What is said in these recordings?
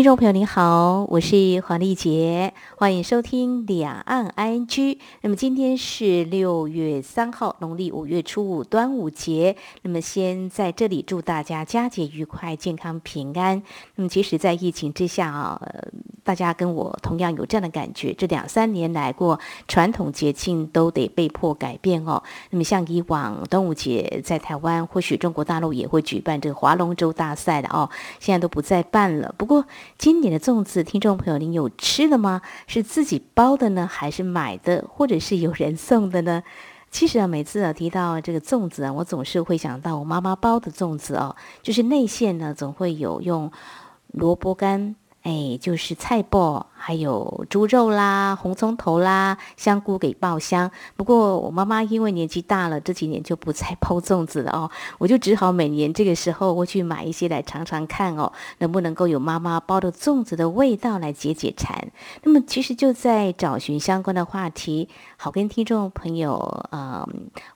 听众朋友您好，我是黄丽杰，欢迎收听两岸 ING。那么今天是六月三号，农历五月初五，端午节。那么先在这里祝大家佳节愉快、健康平安。那么其实，在疫情之下啊，大家跟我同样有这样的感觉，这两三年来过传统节庆都得被迫改变哦。那么像以往端午节在台湾，或许中国大陆也会举办这个划龙舟大赛的哦，现在都不再办了。不过今年的粽子，听众朋友，您有吃的吗？是自己包的呢，还是买的，或者是有人送的呢？其实啊，每次啊提到这个粽子啊，我总是会想到我妈妈包的粽子哦，就是内馅呢，总会有用萝卜干。哎，就是菜包，还有猪肉啦、红葱头啦、香菇给爆香。不过我妈妈因为年纪大了，这几年就不再 包粽子了哦，我就只好每年这个时候会去买一些来尝尝看哦，能不能够有妈妈包的粽子的味道来解解馋。那么其实就在找寻相关的话题，好跟听众朋友嗯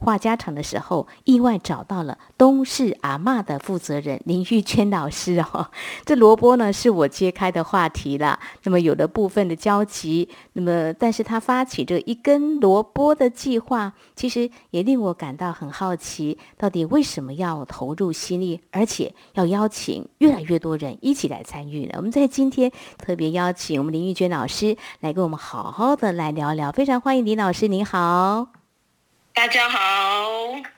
话家常的时候，意外找到了东市阿嬷的负责人林玉娟老师哦。这萝卜呢是我揭开。的话题了，那么有的部分的交集，那么但是他发起这一根萝卜的计划，其实也令我感到很好奇，到底为什么要投入心力，而且要邀请越来越多人一起来参与呢？我们在今天特别邀请我们林玉娟老师来跟我们好好的来聊聊，非常欢迎林老师，您好，大家好，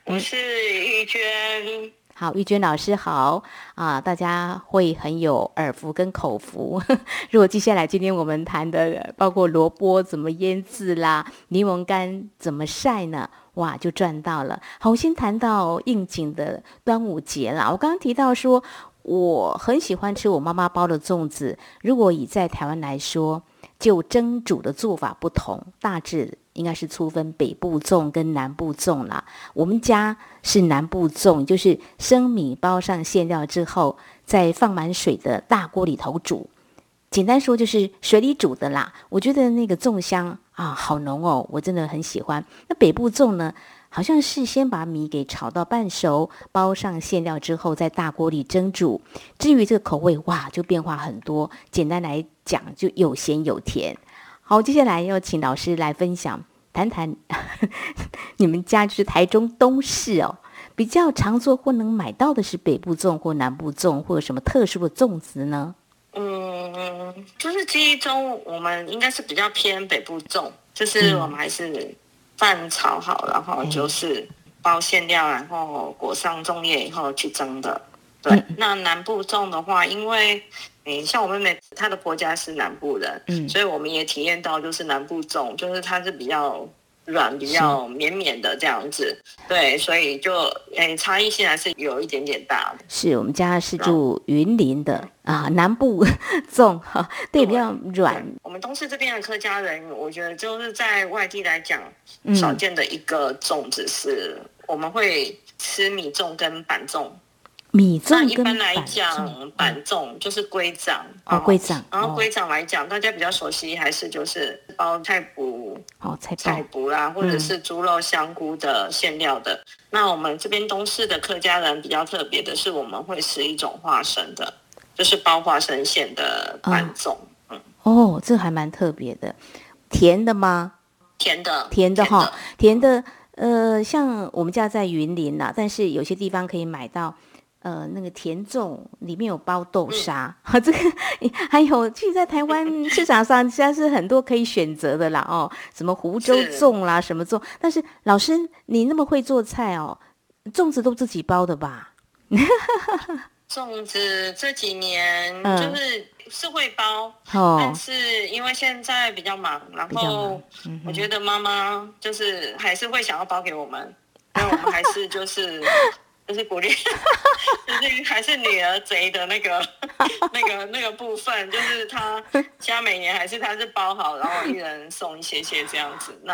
我是玉娟。好，玉娟老师好啊！大家会很有耳福跟口福。如果接下来今天我们谈的包括萝卜怎么腌制啦，柠檬干怎么晒呢？哇，就赚到了。好，我先谈到应景的端午节啦。我刚刚提到说，我很喜欢吃我妈妈包的粽子。如果以在台湾来说，就蒸煮的做法不同，大致。应该是粗分北部粽跟南部粽啦。我们家是南部粽，就是生米包上馅料之后，再放满水的大锅里头煮。简单说就是水里煮的啦。我觉得那个粽香啊，好浓哦，我真的很喜欢。那北部粽呢，好像是先把米给炒到半熟，包上馅料之后，在大锅里蒸煮。至于这个口味，哇，就变化很多。简单来讲，就有咸有甜。好，接下来要请老师来分享，谈谈 你们家就是台中东市哦，比较常做或能买到的是北部粽或南部粽，或有什么特殊的粽子呢？嗯，就是记忆中我们应该是比较偏北部粽，就是我们还是饭炒好，然后就是包馅料，然后裹上粽叶以后去蒸的。对，那南部粽的话，因为诶，像我妹妹她的婆家是南部人，嗯，所以我们也体验到就是南部粽，就是它是比较软、比较绵绵的这样子。对，所以就诶差异性还是有一点点大的。是我们家是住云林的啊，南部 粽哈，对，比较软。我们东市这边的客家人，我觉得就是在外地来讲少见的一个粽子是，我们会吃米粽跟板粽。米粽一般来讲，板粽就是龟掌哦，龟掌。然后龟掌来讲，大家比较熟悉还是就是包菜脯哦，菜菜脯啦，或者是猪肉香菇的馅料的。那我们这边东市的客家人比较特别的是，我们会吃一种花生的，就是包花生馅的板粽。嗯，哦，这还蛮特别的，甜的吗？甜的，甜的哈，甜的。呃，像我们家在云林啦，但是有些地方可以买到。呃，那个甜粽里面有包豆沙，哈，这个还有，其实，在台湾市场上，现在是很多可以选择的啦，哦，什么湖州粽啦，什么粽，但是老师，你那么会做菜哦，粽子都自己包的吧？粽子这几年就是是会包，但是因为现在比较忙，然后我觉得妈妈就是还是会想要包给我们，那我们还是就是。就是鼓励，就是还是女儿贼的那个 那个那个部分，就是他 家每年还是他是包好，然后一人送一些些这样子。那，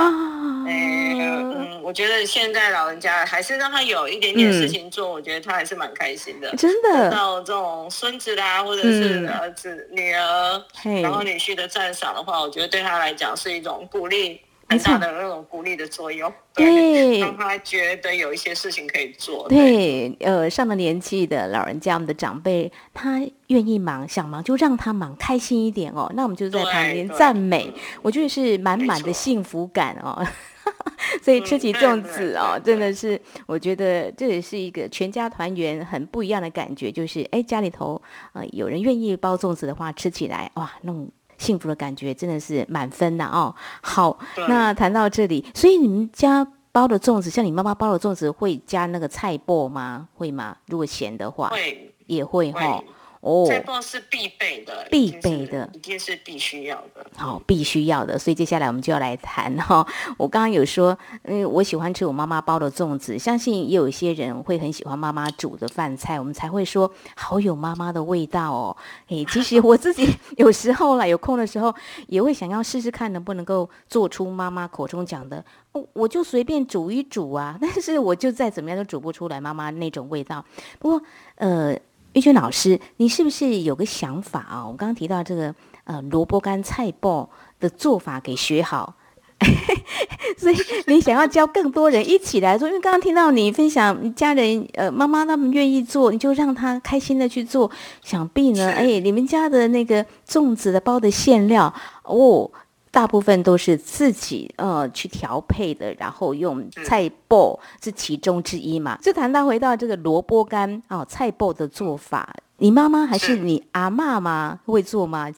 哎，嗯，我觉得现在老人家还是让他有一点点事情做，我觉得他还是蛮开心的。真的，到这种孙子啦，或者是儿子、女儿，然后女婿的赞赏的话，我觉得对他来讲是一种鼓励。很大的那种鼓励的作用，对，让他觉得有一些事情可以做。对，呃，上了年纪的老人家，我们的长辈，他愿意忙，想忙就让他忙，开心一点哦。那我们就在旁边赞美，我觉得是满满的幸福感哦。所以吃起粽子哦，真的是，我觉得这也是一个全家团圆很不一样的感觉。就是哎，家里头呃有人愿意包粽子的话，吃起来哇，那种。幸福的感觉真的是满分的哦。好，那谈到这里，所以你们家包的粽子，像你妈妈包的粽子，会加那个菜脯吗？会吗？如果咸的话，会也会哈。哦，菜脯是必备的，必备的，一定是必须要的。好，必须要的。所以接下来我们就要来谈哈。我刚刚有说，嗯，我喜欢吃我妈妈包的粽子，相信也有一些人会很喜欢妈妈煮的饭菜，我们才会说好有妈妈的味道哦。诶，其实我自己有时候啦，有空的时候也会想要试试看，能不能够做出妈妈口中讲的，我就随便煮一煮啊，但是我就再怎么样都煮不出来妈妈那种味道。不过，呃。玉娟老师，你是不是有个想法啊？我刚刚提到这个呃萝卜干菜包的做法给学好，所以你想要教更多人一起来做。因为刚刚听到你分享家人呃妈妈他们愿意做，你就让他开心的去做。想必呢，哎，你们家的那个粽子的包的馅料哦。大部分都是自己呃去调配的，然后用菜脯是其中之一嘛。就谈到回到这个萝卜干哦，菜脯的做法，你妈妈还是你阿妈吗？会做吗？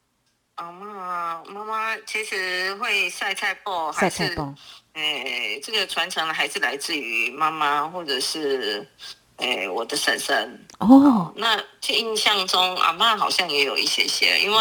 阿妈妈妈其实会晒菜脯，晒菜脯。哎，这个传承还是来自于妈妈或者是哎我的婶婶哦。那这印象中阿妈好像也有一些些，因为。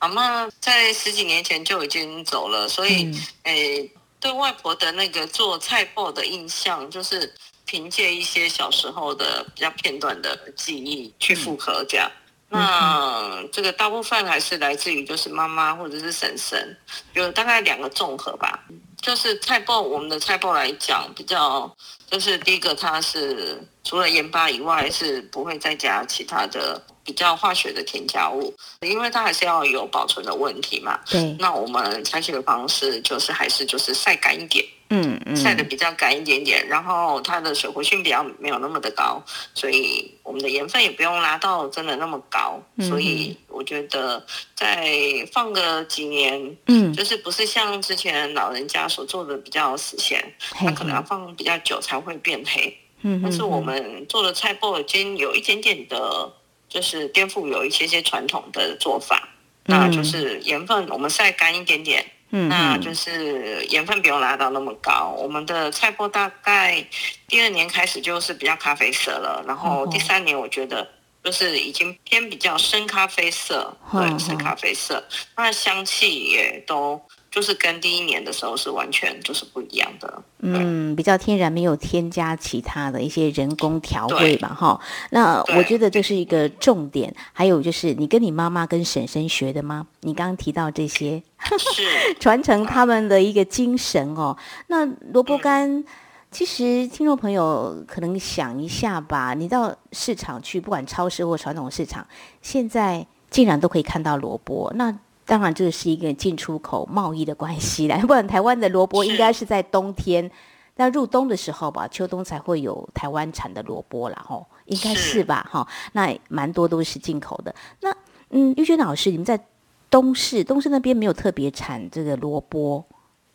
阿妈在十几年前就已经走了，所以诶，对外婆的那个做菜脯的印象，就是凭借一些小时候的比较片段的记忆去复刻这样。那这个大部分还是来自于就是妈妈或者是婶婶，有大概两个综合吧。就是菜脯，我们的菜脯来讲比较，就是第一个它是除了盐巴以外是不会再加其他的。比较化学的添加物，因为它还是要有保存的问题嘛。对。那我们采取的方式就是还是就是晒干一点，嗯嗯，晒的比较干一点点，然后它的水活性比较没有那么的高，所以我们的盐分也不用拉到真的那么高。所以我觉得再放个几年，嗯，就是不是像之前老人家所做的比较死咸，它可能要放比较久才会变黑。嗯。但是我们做的菜脯已经有一点点的。就是颠覆有一些些传统的做法，那就是盐分我们晒干一点点，嗯，那就是盐分不用拉到那么高。我们的菜粕大概第二年开始就是比较咖啡色了，然后第三年我觉得就是已经偏比较深咖啡色，对，深咖啡色，那香气也都。就是跟第一年的时候是完全就是不一样的，嗯，比较天然，没有添加其他的一些人工调味吧，哈。那我觉得这是一个重点。还有就是，你跟你妈妈跟婶婶学的吗？你刚刚提到这些，是传承他们的一个精神哦。那萝卜干，其实听众朋友可能想一下吧，你到市场去，不管超市或传统市场，现在竟然都可以看到萝卜，那。当然，这是一个进出口贸易的关系啦。不然，台湾的萝卜应该是在冬天，那入冬的时候吧，秋冬才会有台湾产的萝卜啦，吼，应该是吧，哈。那蛮多都是进口的。那，嗯，玉娟老师，你们在东市，东市那边没有特别产这个萝卜？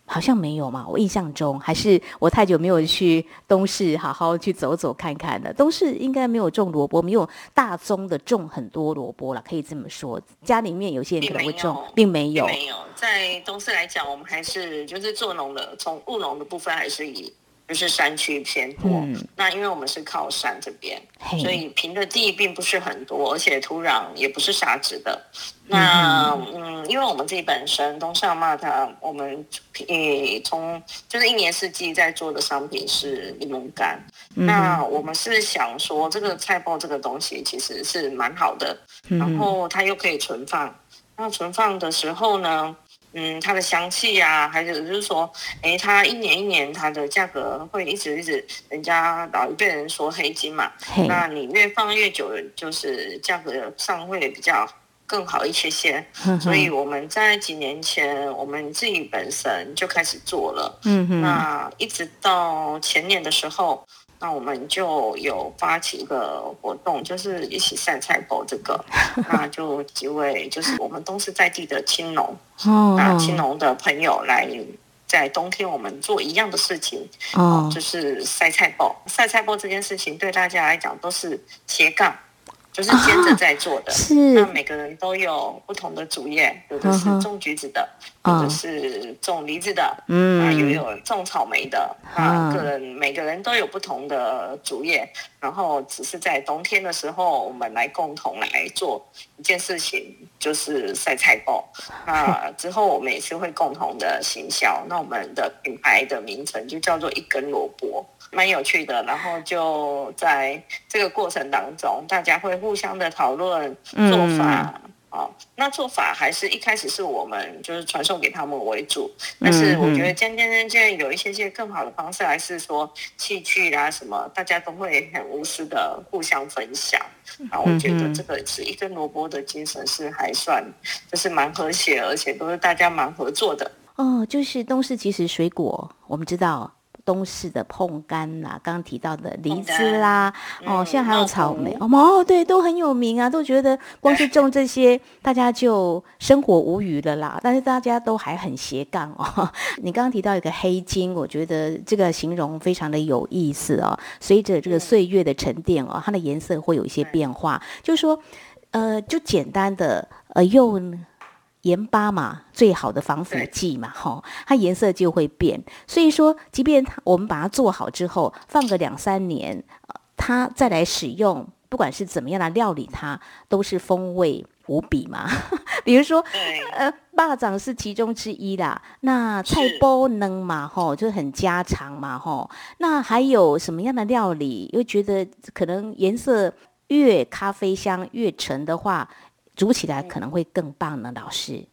好像没有嘛，我印象中还是我太久没有去东市好好去走走看看了。东市应该没有种萝卜，没有大宗的种很多萝卜了，可以这么说。家里面有些人可能会种，并没有。没有，在东市来讲，我们还是就是做农的，从务农的部分还是以就是山区偏多。嗯那因为我们是靠山这边，所以平的地并不是很多，而且土壤也不是沙质的。那嗯，因为我们自己本身东上嘛，它我们诶从就是一年四季在做的商品是柠檬干。嗯那我们是想说，这个菜包这个东西其实是蛮好的，嗯然后它又可以存放。那存放的时候呢，嗯，它的香气啊，还有就是说，诶，它一年一年它的价格会一直一直，人家老一辈人说黑金嘛，那你越放越久，就是价格上会比较更好一些些。哼所以我们在几年前，我们自己本身就开始做了。嗯哼，那一直到前年的时候，那我们就有发起一个活动，就是一起晒菜包这个，那就几位就是我们都是在地的青农，哦那青农的朋友来。在冬天，我们做一样的事情，哦，就是晒菜包。晒菜包这件事情对大家来讲都是斜杠，就是兼着在做的。那是每个人都有不同的主业，有的是种橘子的，哦有的是种梨子的，啊，嗯又有种草莓的，啊啊，个人每个人都有不同的主业，然后只是在冬天的时候，我们来共同来做一件事情，就是晒菜包。那 之后我们也是会共同的行销，那我们的品牌的名称就叫做一根萝卜，蛮有趣的。然后就在这个过程当中，大家会互相的讨论做法。哦，那做法还是一开始是我们就是传授给他们为主，但是我觉得渐渐渐渐有一些些更好的方式，还是说器具啦什么，大家都会很无私的互相分享。啊，我觉得这个是一根萝卜的精神是还算就是蛮和谐，而且都是大家蛮合作的。哦，就是东市其实水果，我们知道东式的碰柑啦，刚刚提到的梨子啦，哦，嗯现在还有草莓，哦，哦，对，都很有名啊，都觉得光是种这些，大家就生活无余了啦。但是大家都还很斜杠哦。你刚刚提到一个黑金，我觉得这个形容非常的有意思哦。随着这个岁月的沉淀哦，它的颜色会有一些变化，就是说，呃，就简单的呃用。盐巴嘛，最好的防腐剂嘛，哈，它颜色就会变。所以说，即便它我们把它做好之后，放个两三年，呃它再来使用，不管是怎么样的料理它，都是风味无比嘛。比如说，呃，霸掌是其中之一啦。那菜包能嘛，吼，就很家常嘛，吼。那还有什么样的料理，又觉得可能颜色越咖啡香越沉的话，煮起来可能会更棒呢？老师，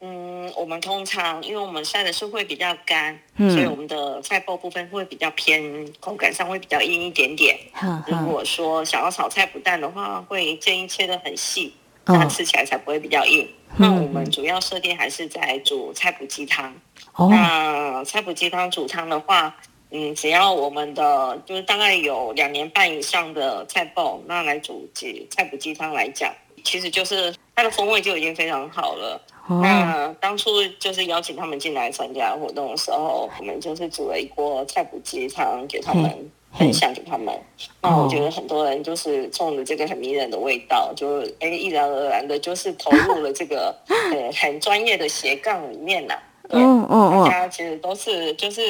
嗯，我们通常因为我们晒的是会比较干，嗯所以我们的菜包部分会比较偏口感上会比较硬一点点。如哈如，果说想要炒菜不淡的话，会建议切的很细，哦那吃起来才不会比较硬。那我们主要设定还是在煮菜脯鸡汤。哦，那菜脯鸡汤煮汤的话，嗯，只要我们的就是大概有两年半以上的菜包，那来煮鸡菜脯鸡汤来讲，其实就是它的风味就已经非常好了。哦，那当初就是邀请他们进来参加活动的时候，我们就是煮了一锅菜脯鸡汤给他们嘿分享给他们。那我觉得很多人就是冲着这个很迷人的味道，就哎毅然而然的，就是投入了这个 呃很专业的斜杠里面呐、对，嗯嗯大嗯，家其实都是就是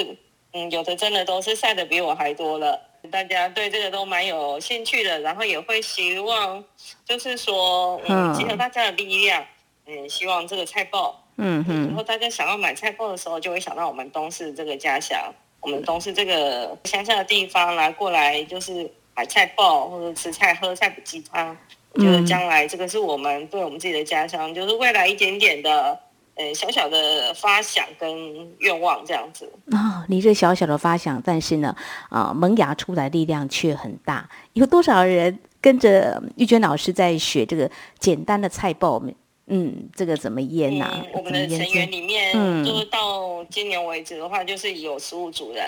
嗯，有的真的都是晒的比我还多了。大家对这个都蛮有兴趣的，然后也会希望，就是说，嗯，嗯。结合大家的力量，嗯，希望这个菜包，嗯然哼，后大家想要买菜包的时候，就会想到我们东市这个家乡，我们东市这个乡下的地方来过来，就是买菜包或者吃菜、喝菜脯鸡汤。我觉得嗯。将来这个是我们对我们自己的家乡，就是未来一点点的，呃，小小的发想跟愿望这样子。啊、你这小小的发想，但是呢，啊、萌芽出来力量却很大。有多少人跟着玉娟老师在学这个简单的菜包？嗯，这个怎么腌呐、嗯，我们的成员制？里面，嗯就是到今年为止的话，就是有十五组人，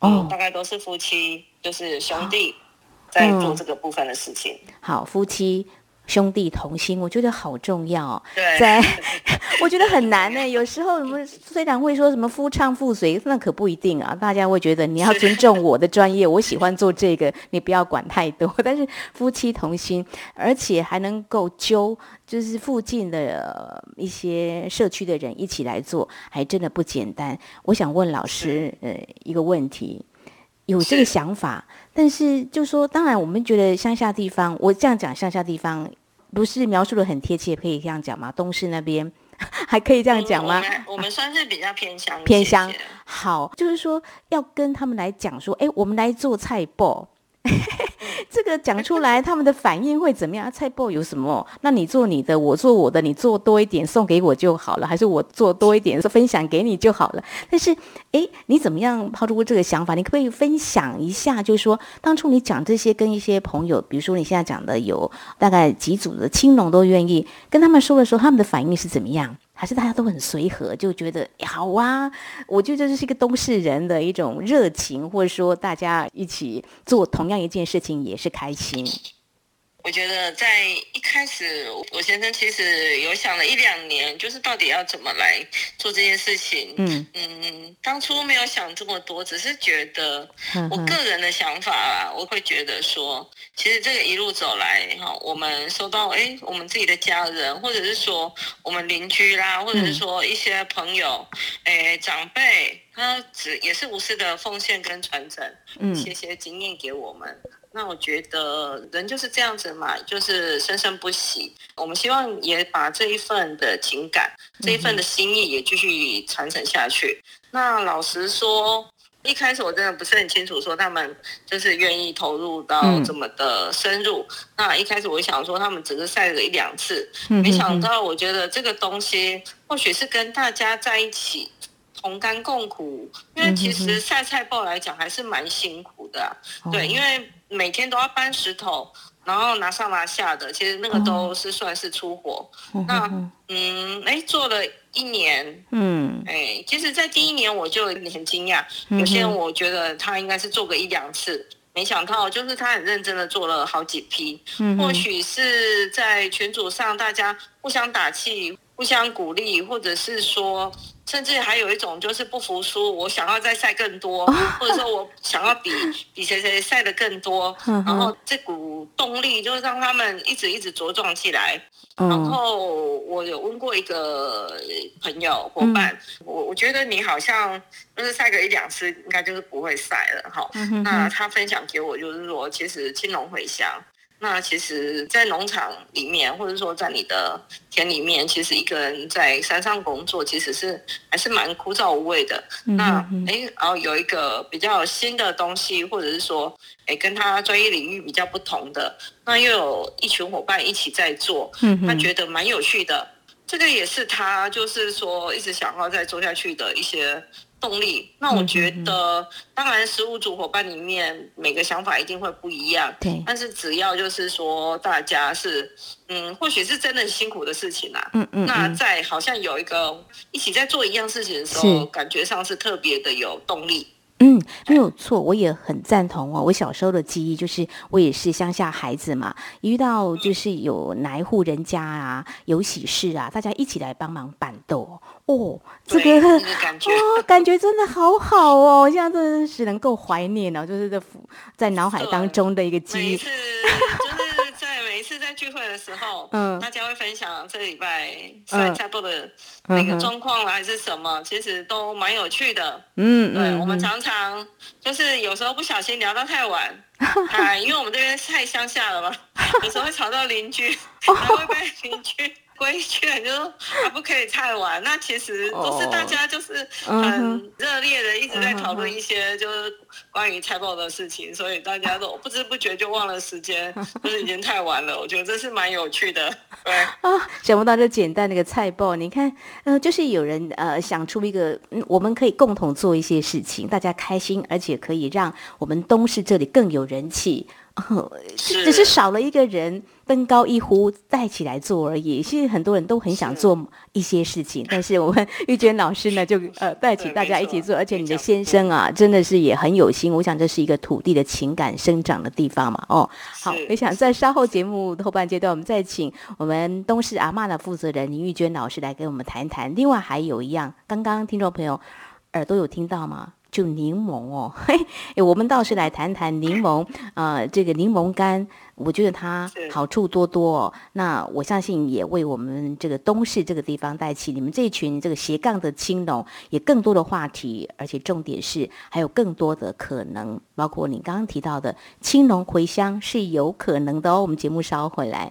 哦嗯，大概都是夫妻，就是兄弟，在做这个部分的事情。好，夫妻兄弟同心，我觉得好重要哦。对，在，我觉得很难呢。有时候我们虽然会说什么夫唱妇随，那可不一定啊。大家会觉得你要尊重我的专业，我喜欢做这个，你不要管太多。但是夫妻同心，而且还能够揪，就是附近的、呃一些社区的人一起来做，还真的不简单。我想问老师，呃，一个问题。有这个想法，但是就说，当然我们觉得乡下地方，我这样讲乡下地方不是描述的很贴切，可以这样讲吗？东市那边 还可以这样讲吗？我们我们算是比较偏乡偏乡好，就是说要跟他们来讲说，哎，我们来做菜包。这个讲出来，他们的反应会怎么样？啊菜包有什么？那你做你的，我做我的，你做多一点送给我就好了，还是我做多一点分享给你就好了？但是，诶，你怎么样抛出这个想法？你可不可以分享一下？就是说，当初你讲这些，跟一些朋友，比如说你现在讲的有大概几组的青农都愿意跟他们说的时候，他们的反应是怎么样？还是大家都很随和，就觉得好啊？我觉得这是一个都市人的一种热情，或者说大家一起做同样一件事情也是开心。我觉得在一开始，我先生其实有想了一两年，就是到底要怎么来做这件事情。嗯嗯，当初没有想这么多，只是觉得我个人的想法啊，我会觉得说，其实这个一路走来哈，我们收到哎，我们自己的家人，或者是说我们邻居啦，或者是说一些朋友，哎，长辈，他只也是无私的奉献跟传承，嗯一些些经验给我们。那我觉得人就是这样子嘛，就是生生不息。我们希望也把这一份的情感、这一份的心意也继续传承下去。那老实说，一开始我真的不是很清楚，说他们就是愿意投入到嗯这么的深入。那一开始我想说，他们只是晒了一两次，嗯没想到我觉得这个东西或许是跟大家在一起。同甘共苦，因为其实晒菜报来讲还是蛮辛苦的啊、对，因为为每天都要搬石头，然后拿上拿下的，其实那个都是算是出活。那嗯，哎，做了一年，嗯。哎，其实，在第一年我就很惊讶，有些人我觉得他应该是做个一两次，没想到就是他很认真的做了好几批，嗯或许是在群组上大家互相打气、互相鼓励，或者是说，甚至还有一种就是不服输，我想要再晒更多，或者说我想要比 比谁谁晒的更多，然后这股动力就是让他们一直一直茁壮起来。然嗯后我有问过一个朋友伙伴，我我觉得你好像就是晒个一两次，应该就是不会晒了哈。那他分享给我就是说，其实青龙回乡，那其实，在农场里面，或者说在你的田里面，其实一个人在山上工作，其实是还是蛮枯燥无味的。嗯那哼诶，然后有一个比较新的东西，或者是说，哎，跟他专业领域比较不同的，那又有一群伙伴一起在做，他觉得蛮有趣的。这个也是他就是说一直想要再做下去的一些动力。那我觉得，当然十五组伙伴里面每个想法一定会不一样，对但是只要就是说大家是，嗯，或许是真的辛苦的事情啦。嗯嗯嗯那在好像有一个一起在做一样事情的时候，感觉上是特别的有动力。嗯，没有错，我也很赞同哦。我小时候的记忆就是，我也是乡下孩子嘛，一遇到就是有哪一户人家啊，有喜事啊，大家一起来帮忙板豆哦，这个那 个感觉哦，感觉真的好好哦，现在真的是能够怀念哦，就是在在脑海当中的一个记忆是在聚会的时候，嗯。大家会分享这个礼拜嗯。晒菜播的那个状况啦，还是什么，其实都蛮有趣的。嗯对，我们常常就是有时候不小心聊到太晚，啊，因为我们这边太乡下了嘛，有时候会吵到邻居，哦 还会被邻居规劝，就说啊不可以太晚。那其实都是大家就是很热烈的一直在讨论一些就是关于菜报的事情，所以大家都不知不觉就忘了时间，就是已经太晚了。我觉得这是蛮有趣的，对。啊，想不到这简单的一个菜报，你看，呃，就是有人呃想出一个，嗯，我们可以共同做一些事情，大家开心，而且可以让我们东市这里更有人气。呃，是只是少了一个人登高一呼带起来做而已。其实很多人都很想做一些事情，但是我们 玉娟老师呢，就呃带起大家一起做，而且你的先生啊，真的是也很有心。我想这是一个土地的情感生长的地方嘛。哦，好，我想在稍后节目后半阶段，我们再请我们东市阿妈的负责人林玉娟老师来跟我们谈谈。另外还有一样，刚刚听众朋友耳朵有听到吗？就柠檬哦，嘿，我们倒是来谈谈柠檬，呃，这个柠檬干，我觉得它好处多多哦。那我相信也为我们这个东市这个地方带起你们这群这个斜杠的青农，也更多的话题，而且重点是还有更多的可能，包括你刚刚提到的青农回乡是有可能的哦。我们节目稍后回来。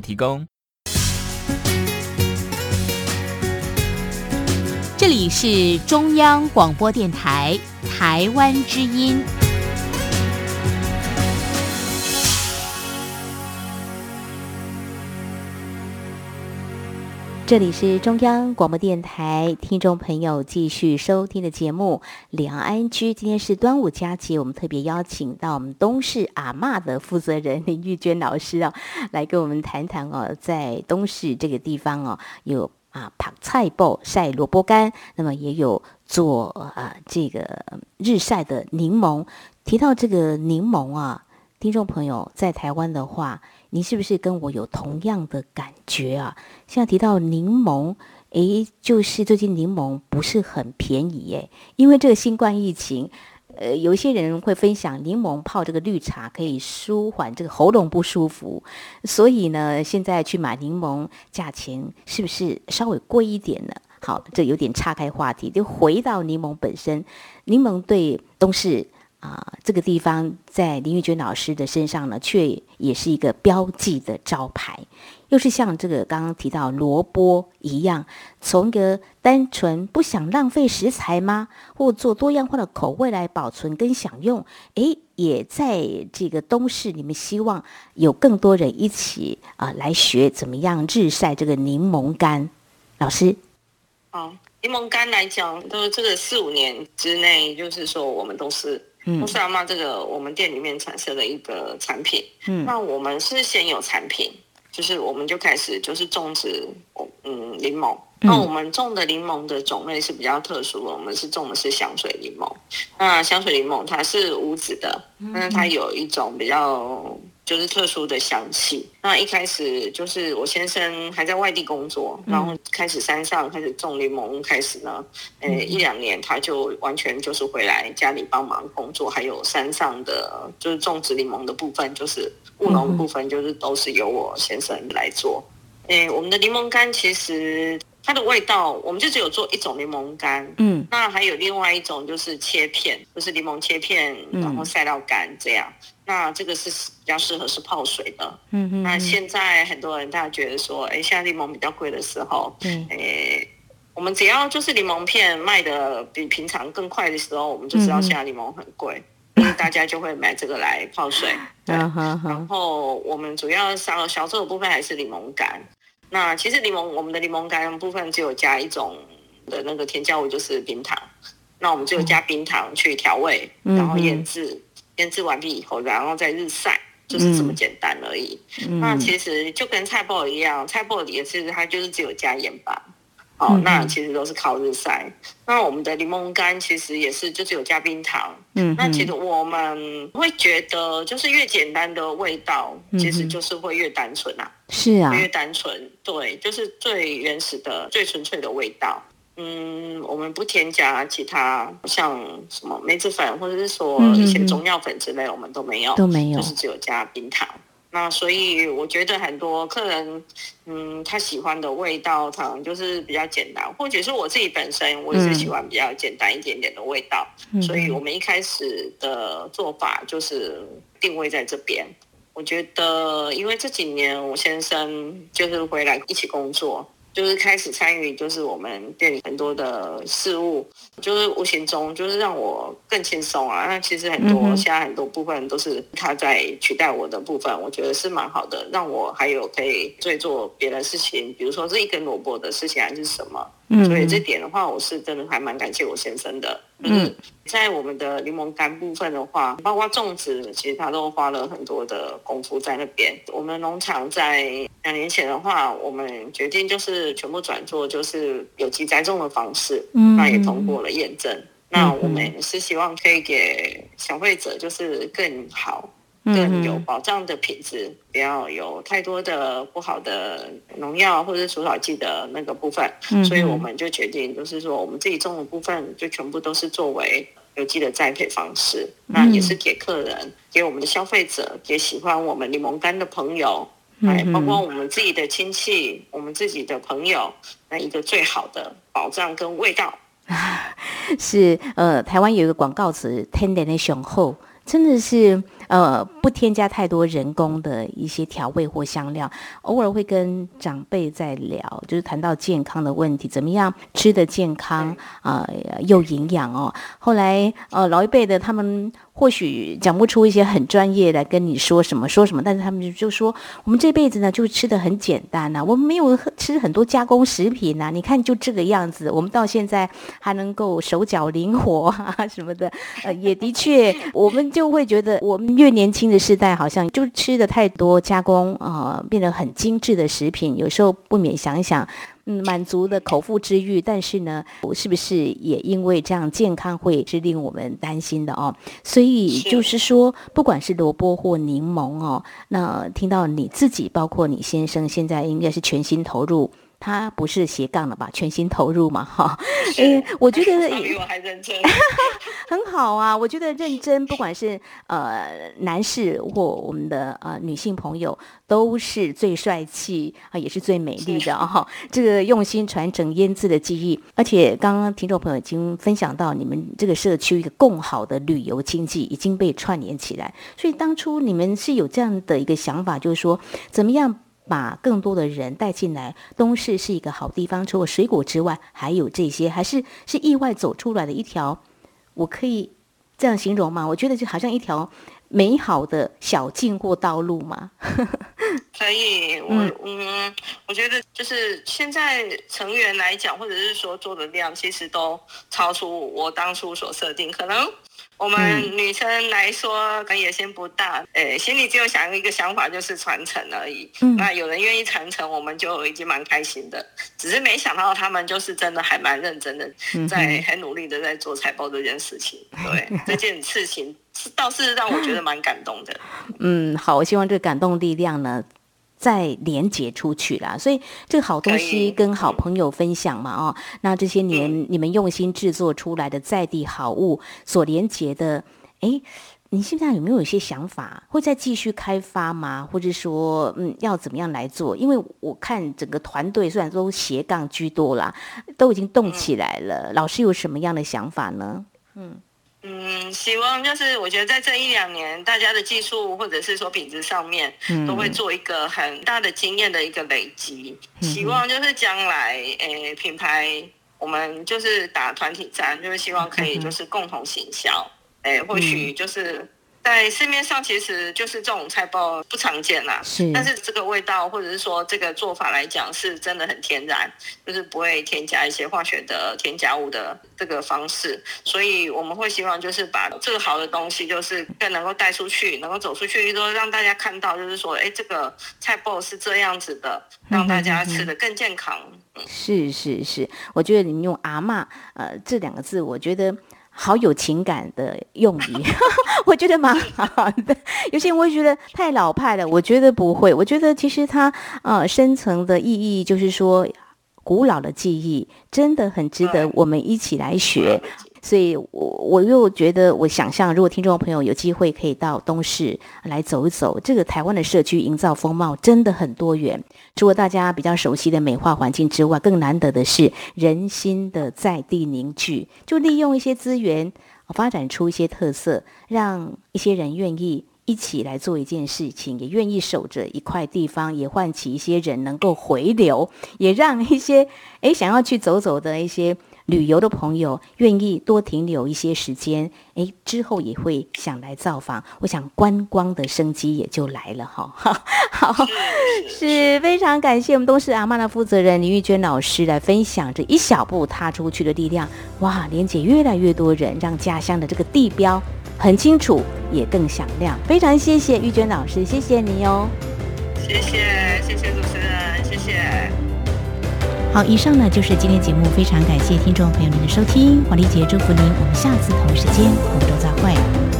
提供。这里是中央广播电台台湾之音。这里是中央广播电台，听众朋友继续收听的节目《两安居》。今天是端午佳节，我们特别邀请到我们东市阿嬷的负责人林玉娟老师啊，来跟我们谈谈哦，在东市这个地方哦，有啊ผั菜包晒萝卜干，那么也有做啊这个日晒的柠檬。提到这个柠檬啊，听众朋友在台湾的话。你是不是跟我有同样的感觉啊？现在提到柠檬，诶，就是最近柠檬不是很便宜诶，因为这个新冠疫情，呃，有一些人会分享柠檬泡这个绿茶可以舒缓这个喉咙不舒服，所以呢，现在去买柠檬价钱是不是稍微贵一点呢？好，这有点岔开话题，就回到柠檬本身，柠檬对都是。啊，这个地方在林玉娟老师的身上呢，却也是一个标记的招牌，又是像这个刚刚提到萝卜一样，从一个单纯不想浪费食材吗，或做多样化的口味来保存跟享用，诶，也在这个东市，你们希望有更多人一起啊来学怎么样日晒这个柠檬干，老师，哦，柠檬干来讲，都这个四五年之内，就是说我们都是。都是阿妈这个我们店里面产生的一个产品。嗯，那我们是先有产品，就是我们就开始就是种植，嗯，柠檬。那我们种的柠檬的种类是比较特殊的，我们是种的是香水柠檬。那香水柠檬它是无籽的，但是它有一种比较。就是特殊的香气。那一开始就是我先生还在外地工作，然后开始山上开始种柠檬，开始呢，呃，一两年他就完全就是回来家里帮忙工作，还有山上的就是种植柠檬的部分，就是务农部分，就是都是由我先生来做。诶，我们的柠檬干其实它的味道，我们就只有做一种柠檬干，嗯，那还有另外一种就是切片，就是柠檬切片，然后晒到干这样。那这个是比较适合是泡水的，嗯嗯。那现在很多人大家觉得说，哎，现在柠檬比较贵的时候，嗯，哎，我们只要就是柠檬片卖的比平常更快的时候，我们就知道现在柠檬很贵，因为大家就会买这个来泡水。对，然后我们主要销销售的部分还是柠檬干。那其实柠檬我们的柠檬干部分只有加一种的那个添加物，就是冰糖。那我们只有加冰糖去调味，然后腌制。腌制完毕以后，然后再日晒，就是这么简单而已。那其实就跟菜脯一样，菜脯也是它就是只有加盐巴。哦，那其实都是靠日晒。那我们的柠檬干其实也是就只有加冰糖。嗯，那其实我们会觉得，就是越简单的味道，其实就是会越单纯啊。是啊，越单纯，对，就是最原始的、最纯粹的味道。嗯，我们不添加其他像什么梅子粉，或者是说一些中药粉之类，我们都没有，都没有，就是只有加冰糖。那所以我觉得很多客人，嗯，他喜欢的味道，可能就是比较简单，或者是我自己本身，我也是喜欢比较简单一点点的味道。所以我们一开始的做法就是定位在这边。我觉得，因为这几年我先生就是回来一起工作。就是开始参与，就是我们店里很多的事物，就是无形中就是让我更轻松啊。那其实很多、嗯现在很多部分都是他在取代我的部分，我觉得是蛮好的，让我还有可以再做别的事情，比如说这一根萝卜的事情还是什么。嗯所以这点的话，我是真的还蛮感谢我先生的。就是嗯在我们的柠檬干部分的话，包括种植，其实他都花了很多的功夫在那边。我们农场在两年前的话，我们决定就是全部转做就是有机栽种的方式，嗯那也通过了验证。那嗯我们是希望可以给消费者就是更好、嗯更有保障的品质，不要有太多的不好的农药或者除草剂的那个部分。嗯所以我们就决定，就是说我们自己种的部分就全部都是作为有机的栽培方式，那也是给客人、给我们的消费者、给喜欢我们柠檬干的朋友，哎，嗯包括我们自己的亲戚、我们自己的朋友，那一个最好的保障跟味道。是呃，台湾有一个广告词“天然的雄厚”，真的是呃不添加太多人工的一些调味或香料。偶尔会跟长辈在聊，就是谈到健康的问题，怎么样吃的健康啊、呃又营养哦。后来呃老一辈的他们或许讲不出一些很专业来跟你说什么说什么，但是他们就就说我们这辈子呢就吃的很简单呐、啊我们没有吃很多加工食品呐、你看就这个样子，我们到现在还能够手脚灵活啊什么的，呃，也的确，我们就会觉得我们越年轻的世代好像就吃的太多加工啊、变得很精致的食品，有时候不免想一想。嗯，满足的口腹之欲，但是呢，是不是也因为这样健康会是令我们担心的哦？所以就是说，不管是萝卜或柠檬哦，那听到你自己，包括你先生，现在应该是全心投入，他不是斜杠了吧？全心投入嘛，哈。哎，我觉得 比我还认真。很好啊，我觉得认真，不管是呃男士或我们的呃女性朋友，都是最帅气啊、也是最美丽的啊、这个用心传承腌制的技艺，而且刚刚听众朋友已经分享到，你们这个社区一个更好的旅游经济已经被串联起来，所以当初你们是有这样的一个想法，就是说怎么样。把更多的人带进来，东市是一个好地方。除了水果之外，还有这些，还是是意外走出来的一条我可以这样形容吗？我觉得就好像一条美好的小径或道路嘛。可以，我嗯嗯我觉得就是现在成员来讲，或者是说做的量，其实都超出我当初所设定。可能我们嗯女生来说，可能野心不大，诶，心里只有想一个想法，就是传承而已。嗯那有人愿意传承，我们就已经蛮开心的。只是没想到他们就是真的还蛮认真的，嗯在很努力的在做财报这件事情。对 这件事情，是倒是让我觉得蛮感动的。嗯，好，我希望这个感动力量呢。再连接出去啦，所以这个好东西跟好朋友分享嘛，哦，那这些年你们用心制作出来的在地好物所连接的，诶，你现在有没有一些想法，会再继续开发吗？或者说，嗯，要怎么样来做？因为我看整个团队虽然都斜杠居多啦，都已经动起来了，老师有什么样的想法呢？嗯，希望就是我觉得在这一两年，大家的技术或者是说品质上面，嗯都会做一个很大的经验的一个累积。嗯希望就是将来，诶，品牌我们就是打团体战，就是希望可以就是共同行销。诶，或嗯许就是在市面上其实就是这种菜包不常见啦，是但是这个味道或者是说这个做法来讲，是真的很天然，就是不会添加一些化学的添加物的这个方式，所以我们会希望就是把这个好的东西，就是更能够带出去，能够走出去，说让大家看到，就是说，哎，这个菜包是这样子的，让大家吃的更健康。是是是，我觉得你们用“阿嬷”呃这两个字，我觉得好有情感的用语，我觉得蛮好的。有些人会觉得太老派了，我觉得不会，我觉得其实它呃深层的意义就是说，古老的记忆真的很值得我们一起来学。所以我，我又觉得，我想象，如果听众朋友有机会可以到东市来走一走，这个台湾的社区营造风貌真的很多元。除了大家比较熟悉的美化环境之外，更难得的是人心的在地凝聚，就利用一些资源，发展出一些特色，让一些人愿意。一起来做一件事情，也愿意守着一块地方，也唤起一些人能够回流，也让一些诶想要去走走的一些。旅游的朋友愿意多停留一些时间，诶，之后也会想来造访。我想观光的生机也就来了哈。好，是非常感谢我们东市阿妈的负责人林玉娟老师来分享这一小步踏出去的力量。哇，连接越来越多人，让家乡的这个地标很清楚，也更响亮。非常谢谢玉娟老师，谢谢你哦。谢谢，谢谢主持人。好，以上呢就是今天节目，非常感谢听众朋友们的收听，黄丽杰祝福您，我们下次同一时间，空中再会。